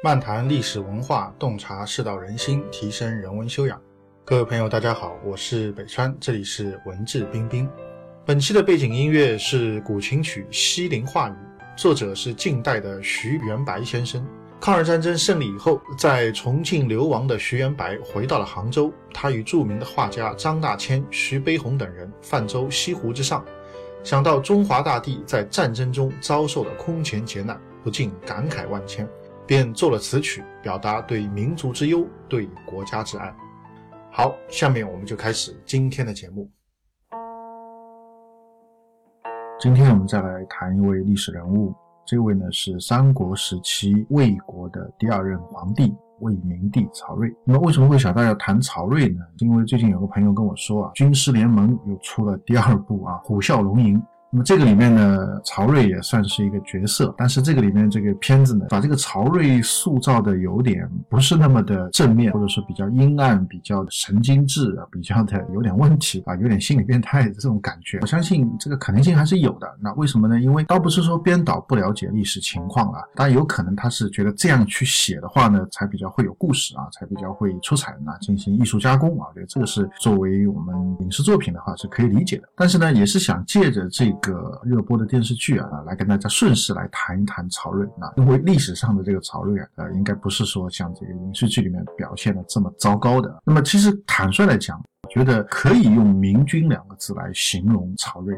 漫谈历史文化，洞察世道人心，提升人文修养。各位朋友，大家好，我是北川，这里是文质彬彬。本期的背景音乐是古琴曲《西陵话语》，作者是晋代的徐元白先生。抗日战争胜利以后，在重庆流亡的徐元白回到了杭州，他与著名的画家张大千、徐悲鸿等人泛舟西湖之上，想到中华大地在战争中遭受的空前劫难，不禁感慨万千。便奏了此曲，表达对民族之忧，对国家之爱。好，下面我们就开始今天的节目。今天我们再来谈一位历史人物，这位呢是三国时期魏国的第二任皇帝魏明帝曹睿。那么为什么会想到要谈曹睿呢？因为最近有个朋友跟我说啊，军师联盟又出了第二部啊，《虎啸龙吟》。那么这个里面呢，曹睿也算是一个角色，但是这个里面这个片子呢，把这个曹睿塑造的有点不是那么的正面，或者说比较阴暗、比较神经质啊，比较的有点问题啊，有点心理变态的这种感觉。我相信这个可能性还是有的。那为什么呢？因为倒不是说编导不了解历史情况啊，当然有可能他是觉得这样去写的话呢，才比较会有故事啊，才比较会出彩啊，进行艺术加工啊。我觉得这个是作为我们影视作品的话是可以理解的。但是呢，也是想借着这。个热播的电视剧啊，来跟大家顺势来谈一谈曹睿啊，因为历史上的这个曹睿啊，呃，应该不是说像这个影视剧里面表现的这么糟糕的。那么其实坦率来讲，我觉得可以用明君两个字来形容曹睿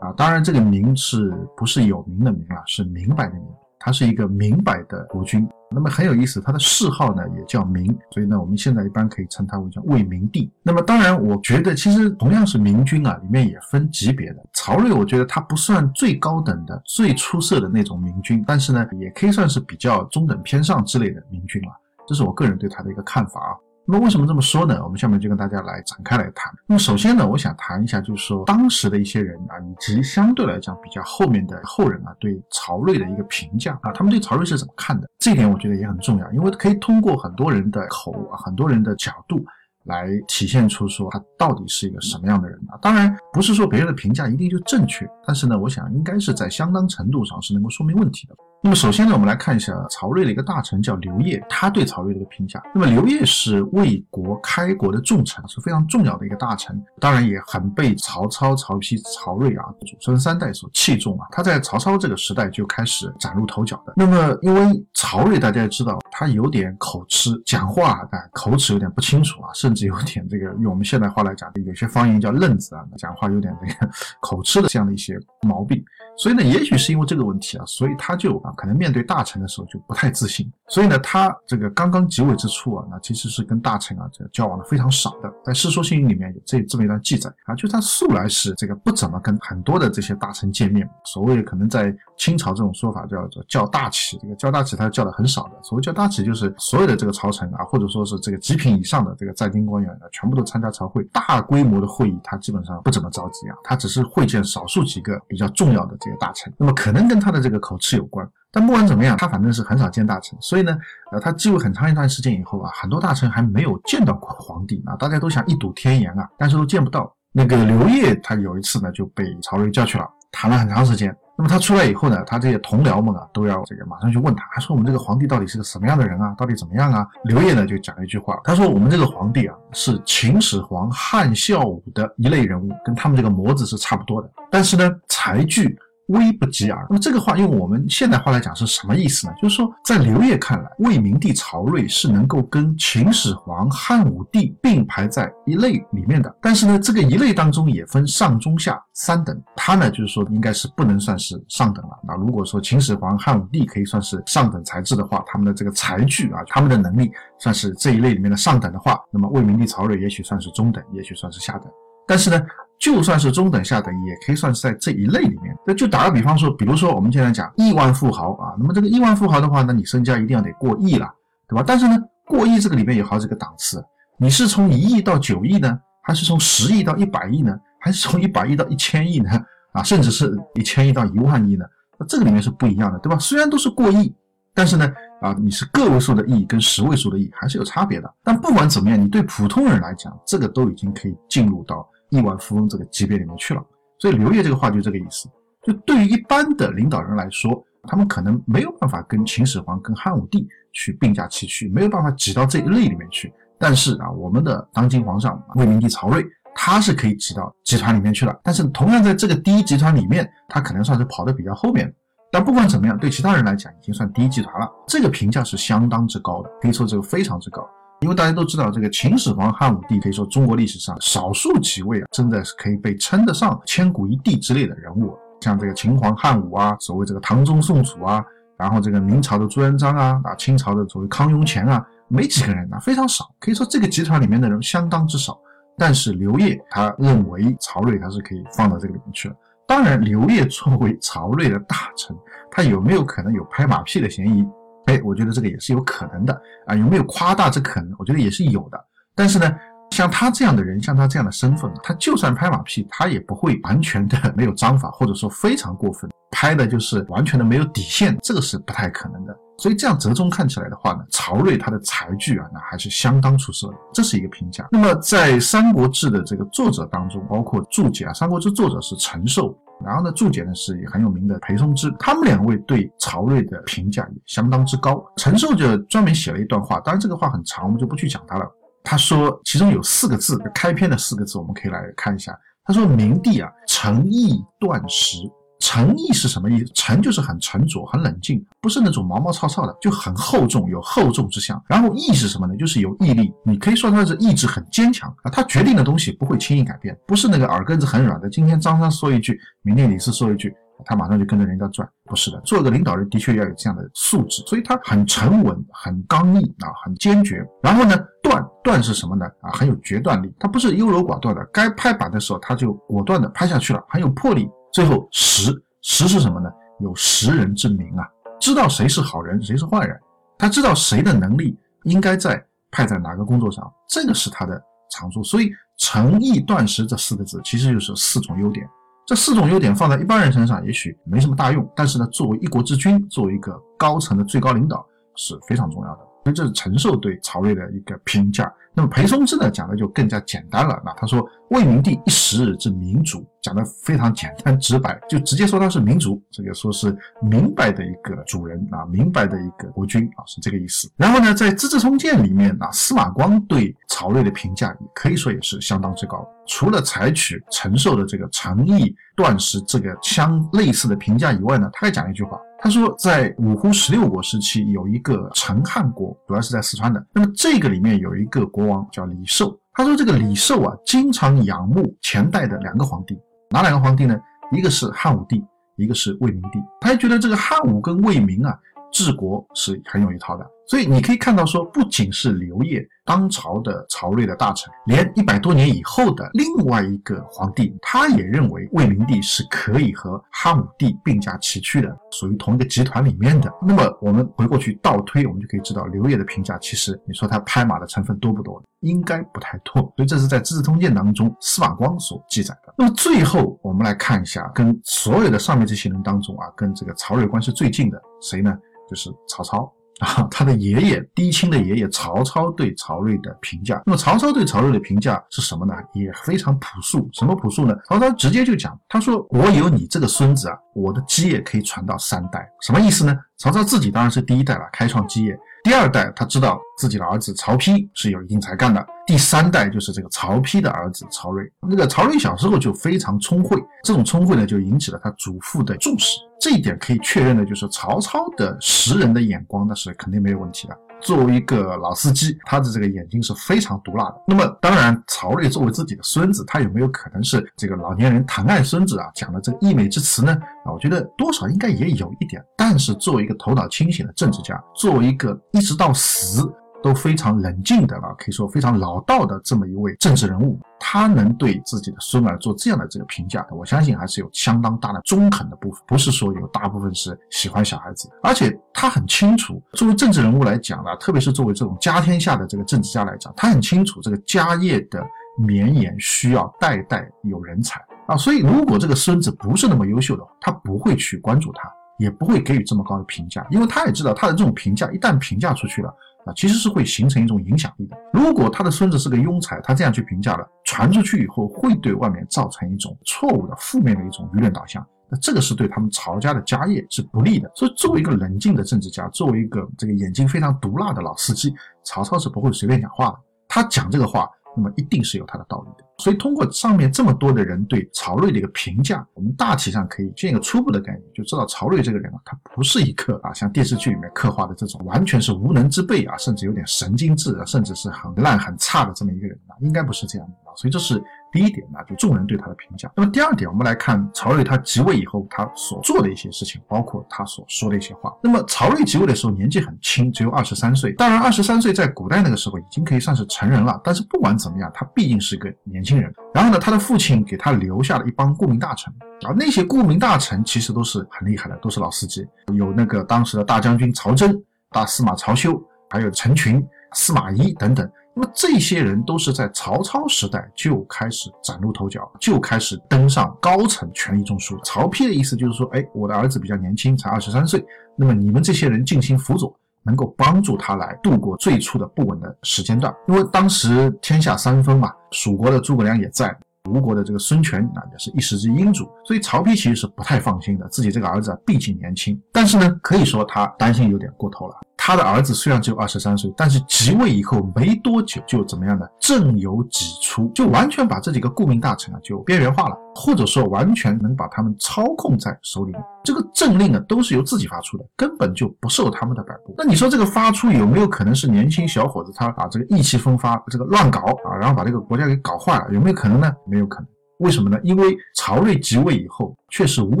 啊，当然这个明是不是有名的明啊，是明白的明。他是一个明白的国君，那么很有意思，他的谥号呢也叫明，所以呢我们现在一般可以称他为叫魏明帝。那么当然，我觉得其实同样是明君啊，里面也分级别的。曹睿，我觉得他不算最高等的、最出色的那种明君，但是呢，也可以算是比较中等偏上之类的明君了。这是我个人对他的一个看法啊。那么为什么这么说呢？我们下面就跟大家来展开来谈。那么首先呢，我想谈一下，就是说当时的一些人啊，以及相对来讲比较后面的后人啊，对曹睿的一个评价啊，他们对曹睿是怎么看的？这一点我觉得也很重要，因为可以通过很多人的口啊，很多人的角度来体现出说他到底是一个什么样的人啊。当然不是说别人的评价一定就正确，但是呢，我想应该是在相当程度上是能够说明问题的。那么首先呢，我们来看一下曹睿的一个大臣叫刘烨，他对曹睿的一个评价。那么刘烨是魏国开国的重臣，是非常重要的一个大臣，当然也很被曹操、曹丕、曹睿啊祖孙三代所器重啊。他在曹操这个时代就开始崭露头角的。那么因为曹睿大家也知道，他有点口吃，讲话啊口齿有点不清楚啊，甚至是有点这个用我们现代话来讲，有些方言叫愣子啊，讲话有点这个口吃的这样的一些毛病。所以呢，也许是因为这个问题啊，所以他就啊，可能面对大臣的时候就不太自信。所以呢，他这个刚刚即位之初啊，那其实是跟大臣啊这交往的非常少的。在《世说新语》里面有这这么一段记载啊，就他素来是这个不怎么跟很多的这些大臣见面。所谓可能在清朝这种说法叫做叫大起，这个叫大起他叫的很少的。所谓叫大起，就是所有的这个朝臣啊，或者说是这个极品以上的这个在京官员呢，全部都参加朝会。大规模的会议他基本上不怎么召集啊，他只是会见少数几个比较重要的。这个大臣，那么可能跟他的这个口吃有关，但不管怎么样，他反正是很少见大臣，所以呢，呃，他继位很长一段时间以后啊，很多大臣还没有见到过皇帝啊，大家都想一睹天颜啊，但是都见不到。那个刘烨他有一次呢就被曹睿叫去了，谈了很长时间。那么他出来以后呢，他这些同僚们啊都要这个马上去问他，他说我们这个皇帝到底是个什么样的人啊？到底怎么样啊？刘烨呢就讲了一句话，他说我们这个皇帝啊是秦始皇、汉孝武的一类人物，跟他们这个模子是差不多的，但是呢才具。微不及耳。那么这个话用我们现代话来讲是什么意思呢？就是说，在刘烨看来，魏明帝曹睿是能够跟秦始皇、汉武帝并排在一类里面的。但是呢，这个一类当中也分上中下三等。他呢，就是说应该是不能算是上等了。那如果说秦始皇、汉武帝可以算是上等才智的话，他们的这个才具啊，他们的能力算是这一类里面的上等的话，那么魏明帝曹睿也许算是中等，也许算是下等。但是呢。就算是中等下等，也可以算是在这一类里面。那就打个比方说，比如说我们现在讲亿万富豪啊，那么这个亿万富豪的话呢，你身家一定要得过亿了，对吧？但是呢，过亿这个里面有好几个档次，你是从一亿到九亿呢，还是从十亿到一百亿呢，还是从一百亿到一千亿呢？啊，甚至是一千亿到一万亿呢？那这个里面是不一样的，对吧？虽然都是过亿，但是呢，啊，你是个位数的亿跟十位数的亿还是有差别的。但不管怎么样，你对普通人来讲，这个都已经可以进入到。亿万富翁这个级别里面去了，所以刘烨这个话就这个意思。就对于一般的领导人来说，他们可能没有办法跟秦始皇、跟汉武帝去并驾齐驱，没有办法挤到这一类里面去。但是啊，我们的当今皇上魏明帝曹睿，他是可以挤到集团里面去了。但是同样在这个第一集团里面，他可能算是跑得比较后面。但不管怎么样，对其他人来讲，已经算第一集团了。这个评价是相当之高的，可以说这个非常之高。因为大家都知道，这个秦始皇、汉武帝可以说中国历史上少数几位啊，真的是可以被称得上千古一帝之类的人物。像这个秦皇汉武啊，所谓这个唐宗宋祖啊，然后这个明朝的朱元璋啊，啊，清朝的所谓康雍乾啊，没几个人啊，非常少。可以说这个集团里面的人相当之少。但是刘烨他认为曹睿他是可以放到这个里面去了。当然，刘烨作为曹睿的大臣，他有没有可能有拍马屁的嫌疑？哎，我觉得这个也是有可能的啊，有没有夸大这可能？我觉得也是有的。但是呢，像他这样的人，像他这样的身份，他就算拍马屁，他也不会完全的没有章法，或者说非常过分，拍的就是完全的没有底线，这个是不太可能的。所以这样折中看起来的话呢，曹睿他的才具啊，那还是相当出色的，这是一个评价。那么在《三国志》的这个作者当中，包括注解啊，《三国志》作者是陈寿。然后呢，注解呢是很有名的裴松之，他们两位对曹睿的评价也相当之高。陈寿就专门写了一段话，当然这个话很长，我们就不去讲它了。他说其中有四个字，开篇的四个字，我们可以来看一下。他说明帝啊，诚意断食。沉毅是什么意思？沉就是很沉着、很冷静，不是那种毛毛糙糙的，就很厚重，有厚重之相。然后毅是什么呢？就是有毅力，你可以说他是意志很坚强啊，他决定的东西不会轻易改变，不是那个耳根子很软的。今天张三说一句，明天李四说一句，他马上就跟着人家转，不是的。做一个领导人的确要有这样的素质，所以他很沉稳、很刚毅啊，很坚决。然后呢，断断是什么呢？啊，很有决断力，他不是优柔寡断的，该拍板的时候他就果断的拍下去了，很有魄力。最后识识是什么呢？有识人之明啊，知道谁是好人，谁是坏人，他知道谁的能力应该在派在哪个工作上，这个是他的长处。所以诚意断食这四个字，其实就是四种优点。这四种优点放在一般人身上，也许没什么大用，但是呢，作为一国之君，作为一个高层的最高领导，是非常重要的。这是陈寿对曹睿的一个评价。那么裴松之呢讲的就更加简单了。那他说魏明帝一时之明主，讲的非常简单直白，就直接说他是明主，这个说是明白的一个主人啊，明白的一个国君啊，是这个意思。然后呢，在《资治通鉴》里面啊，司马光对曹睿的评价也可以说也是相当之高。除了采取陈寿的这个诚意断食这个相类似的评价以外呢，他还讲了一句话。他说，在五胡十六国时期，有一个陈汉国，主要是在四川的。那么这个里面有一个国王叫李寿。他说，这个李寿啊，经常仰慕前代的两个皇帝，哪两个皇帝呢？一个是汉武帝，一个是魏明帝。他还觉得这个汉武跟魏明啊，治国是很有一套的。所以你可以看到，说不仅是刘烨当朝的曹睿的大臣，连一百多年以后的另外一个皇帝，他也认为魏明帝是可以和汉武帝并驾齐驱的，属于同一个集团里面的。那么我们回过去倒推，我们就可以知道刘烨的评价，其实你说他拍马的成分多不多？应该不太多。所以这是在《资治通鉴》当中司马光所记载的。那么最后我们来看一下，跟所有的上面这些人当中啊，跟这个曹睿关系最近的谁呢？就是曹操。啊，他的爷爷嫡亲的爷爷曹操对曹睿的评价，那么曹操对曹睿的评价是什么呢？也非常朴素。什么朴素呢？曹操直接就讲，他说：“我有你这个孙子啊，我的基业可以传到三代。”什么意思呢？曹操自己当然是第一代了，开创基业。第二代，他知道自己的儿子曹丕是有一定才干的。第三代就是这个曹丕的儿子曹睿。那个曹睿小时候就非常聪慧，这种聪慧呢，就引起了他祖父的重视。这一点可以确认的就是曹操的识人的眼光，那是肯定没有问题的。作为一个老司机，他的这个眼睛是非常毒辣的。那么，当然，曹睿作为自己的孙子，他有没有可能是这个老年人疼爱孙子啊？讲的这个溢美之词呢？啊，我觉得多少应该也有一点。但是，作为一个头脑清醒的政治家，作为一个一直到死。都非常冷静的啊，可以说非常老道的这么一位政治人物，他能对自己的孙儿做这样的这个评价，我相信还是有相当大的中肯的部分，不是说有大部分是喜欢小孩子，而且他很清楚，作为政治人物来讲呢，特别是作为这种家天下的这个政治家来讲，他很清楚这个家业的绵延需要代代有人才啊，所以如果这个孙子不是那么优秀的话，他不会去关注他，也不会给予这么高的评价，因为他也知道他的这种评价一旦评价出去了啊。其实是会形成一种影响力的。如果他的孙子是个庸才，他这样去评价了，传出去以后会对外面造成一种错误的、负面的一种舆论导向。那这个是对他们曹家的家业是不利的。所以，作为一个冷静的政治家，作为一个这个眼睛非常毒辣的老司机，曹操是不会随便讲话的。他讲这个话，那么一定是有他的道理的。所以，通过上面这么多的人对曹睿的一个评价，我们大体上可以建一个初步的概念，就知道曹睿这个人啊，他不是一个啊像电视剧里面刻画的这种完全是无能之辈啊，甚至有点神经质啊，甚至是很烂很差的这么一个人啊，应该不是这样的啊。所以这是。第一点呢，就众人对他的评价。那么第二点，我们来看曹睿他即位以后他所做的一些事情，包括他所说的一些话。那么曹睿即位的时候年纪很轻，只有二十三岁。当然，二十三岁在古代那个时候已经可以算是成人了。但是不管怎么样，他毕竟是一个年轻人。然后呢，他的父亲给他留下了一帮顾命大臣，啊，那些顾命大臣其实都是很厉害的，都是老司机，有那个当时的大将军曹真、大司马曹休，还有陈群、司马懿等等。那么这些人都是在曹操时代就开始崭露头角，就开始登上高层权力中枢。曹丕的意思就是说，哎，我的儿子比较年轻，才二十三岁，那么你们这些人进行辅佐，能够帮助他来度过最初的不稳的时间段。因为当时天下三分嘛，蜀国的诸葛亮也在，吴国的这个孙权啊也是一时之英主，所以曹丕其实是不太放心的，自己这个儿子啊毕竟年轻，但是呢，可以说他担心有点过头了。他的儿子虽然只有二十三岁，但是即位以后没多久就怎么样呢？政由己出，就完全把这几个顾命大臣啊就边缘化了，或者说完全能把他们操控在手里面。这个政令呢都是由自己发出的，根本就不受他们的摆布。那你说这个发出有没有可能是年轻小伙子他把这个意气风发，这个乱搞啊，然后把这个国家给搞坏了？有没有可能呢？没有可能。为什么呢？因为曹睿即位以后，确实吴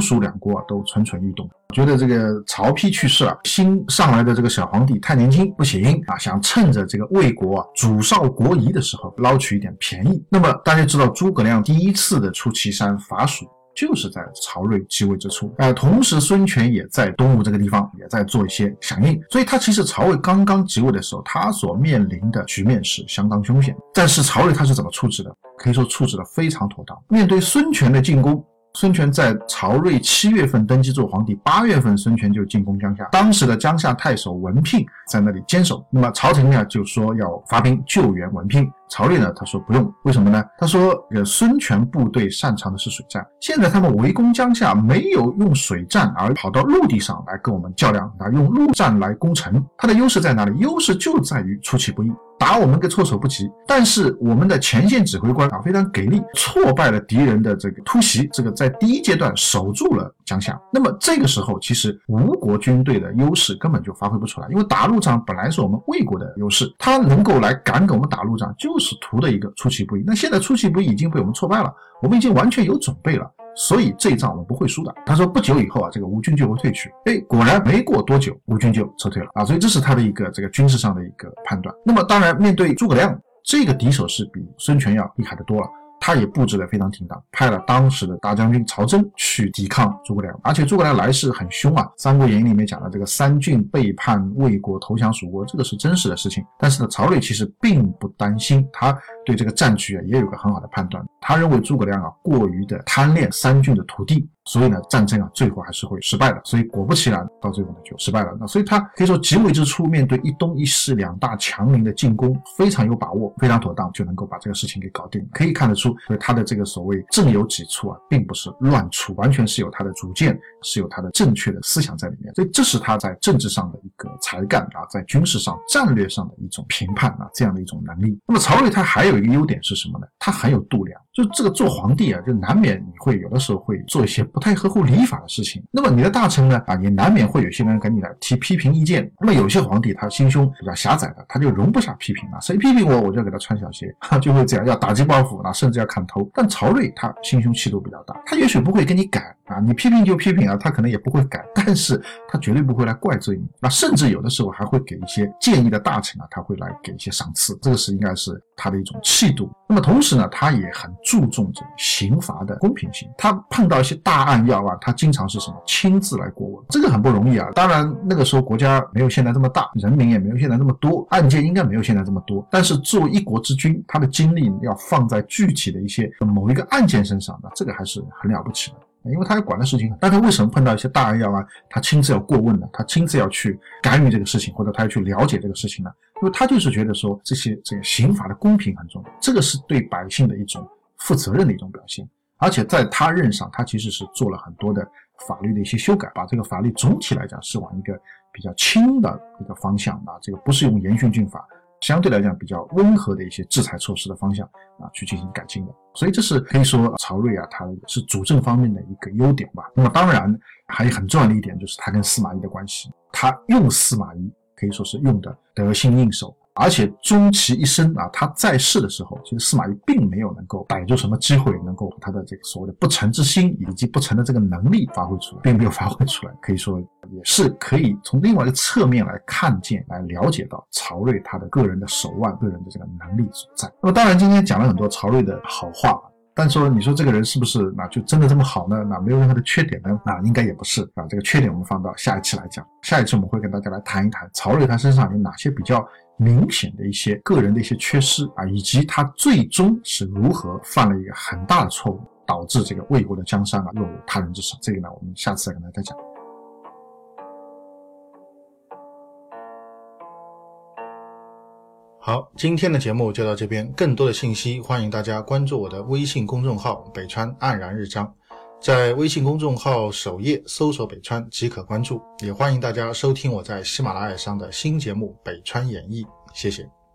蜀两国啊都蠢蠢欲动，觉得这个曹丕去世了，新上来的这个小皇帝太年轻，不行啊，想趁着这个魏国啊主少国疑的时候捞取一点便宜。那么大家知道，诸葛亮第一次的出祁山伐蜀。就是在曹睿继位之初，呃，同时孙权也在东吴这个地方也在做一些响应，所以他其实曹魏刚刚即位的时候，他所面临的局面是相当凶险。但是曹睿他是怎么处置的？可以说处置的非常妥当。面对孙权的进攻。孙权在曹睿七月份登基做皇帝，八月份孙权就进攻江夏，当时的江夏太守文聘在那里坚守。那么朝廷呢就说要发兵救援文聘，曹睿呢他说不用，为什么呢？他说呃孙权部队擅长的是水战，现在他们围攻江夏没有用水战，而跑到陆地上来跟我们较量，啊用陆战来攻城，他的优势在哪里？优势就在于出其不意。打我们个措手不及，但是我们的前线指挥官啊非常给力，挫败了敌人的这个突袭，这个在第一阶段守住了江夏。那么这个时候，其实吴国军队的优势根本就发挥不出来，因为打陆战本来是我们魏国的优势，他能够来敢给我们打陆战，就是图的一个出其不意。那现在出其不意已经被我们挫败了，我们已经完全有准备了。所以这一仗我们不会输的。他说不久以后啊，这个吴军就会退去。哎，果然没过多久，吴军就撤退了啊。所以这是他的一个这个军事上的一个判断。那么当然，面对诸葛亮这个敌手是比孙权要厉害的多了。他也布置的非常停当，派了当时的大将军曹真去抵抗诸葛亮，而且诸葛亮来势很凶啊，《三国演义》里面讲的这个三郡背叛魏国投降蜀国，这个是真实的事情。但是呢，曹睿其实并不担心，他对这个战局啊也有个很好的判断，他认为诸葛亮啊过于的贪恋三郡的土地。所以呢，战争啊，最后还是会失败的。所以果不其然，到最后呢就失败了。那所以他可以说即位之初，面对一东一西两大强邻的进攻，非常有把握，非常妥当，就能够把这个事情给搞定。可以看得出，所以他的这个所谓政有几处啊，并不是乱出，完全是有他的主见，是有他的正确的思想在里面。所以这是他在政治上的一个才干啊，在军事上、战略上的一种评判啊，这样的一种能力。那么曹睿他还有一个优点是什么呢？他很有度量。就这个做皇帝啊，就难免你会有的时候会做一些不太合乎礼法的事情。那么你的大臣呢，啊，也难免会有些人给你来提批评意见。那么有些皇帝他心胸比较狭窄的，他就容不下批评了。谁批评我，我就要给他穿小鞋，就会这样，要打击报复，啊甚至要砍头。但曹睿他心胸气度比较大，他也许不会跟你改啊，你批评就批评啊，他可能也不会改，但是他绝对不会来怪罪你。那甚至有的时候还会给一些建议的大臣啊，他会来给一些赏赐，这个是应该是他的一种气度。那么同时呢，他也很。注重这刑罚的公平性，他碰到一些大案要案，他经常是什么亲自来过问，这个很不容易啊。当然那个时候国家没有现在这么大，人民也没有现在那么多，案件应该没有现在这么多。但是作为一国之君，他的精力要放在具体的一些某一个案件身上，那这个还是很了不起的。因为他要管的事情，但他为什么碰到一些大案要案，他亲自要过问呢？他亲自要去干预这个事情，或者他要去了解这个事情呢？因为他就是觉得说这些这个刑法的公平很重要，这个是对百姓的一种。负责任的一种表现，而且在他任上，他其实是做了很多的法律的一些修改，把这个法律总体来讲是往一个比较轻的一个方向啊，这个不是用严刑峻法，相对来讲比较温和的一些制裁措施的方向啊去进行改进的。所以这是可以说曹睿啊，他是主政方面的一个优点吧。那么当然还有很重要的一点就是他跟司马懿的关系，他用司马懿可以说是用的得心应手。而且终其一生啊，他在世的时候，其实司马懿并没有能够逮住什么机会，能够他的这个所谓的不臣之心以及不臣的这个能力发挥出来，并没有发挥出来。可以说也是可以从另外一个侧面来看见、来了解到曹睿他的个人的手腕、个人的这个能力所在。那么当然，今天讲了很多曹睿的好话。但说你说这个人是不是那就真的这么好呢？那没有任何的缺点呢？那应该也不是啊。这个缺点我们放到下一期来讲。下一次我们会跟大家来谈一谈曹睿他身上有哪些比较明显的一些个人的一些缺失啊，以及他最终是如何犯了一个很大的错误，导致这个魏国的江山啊落入他人之手。这个呢，我们下次再跟大家讲。好，今天的节目就到这边。更多的信息，欢迎大家关注我的微信公众号“北川黯然日章”。在微信公众号首页搜索“北川”即可关注。也欢迎大家收听我在喜马拉雅上的新节目《北川演义》。谢谢。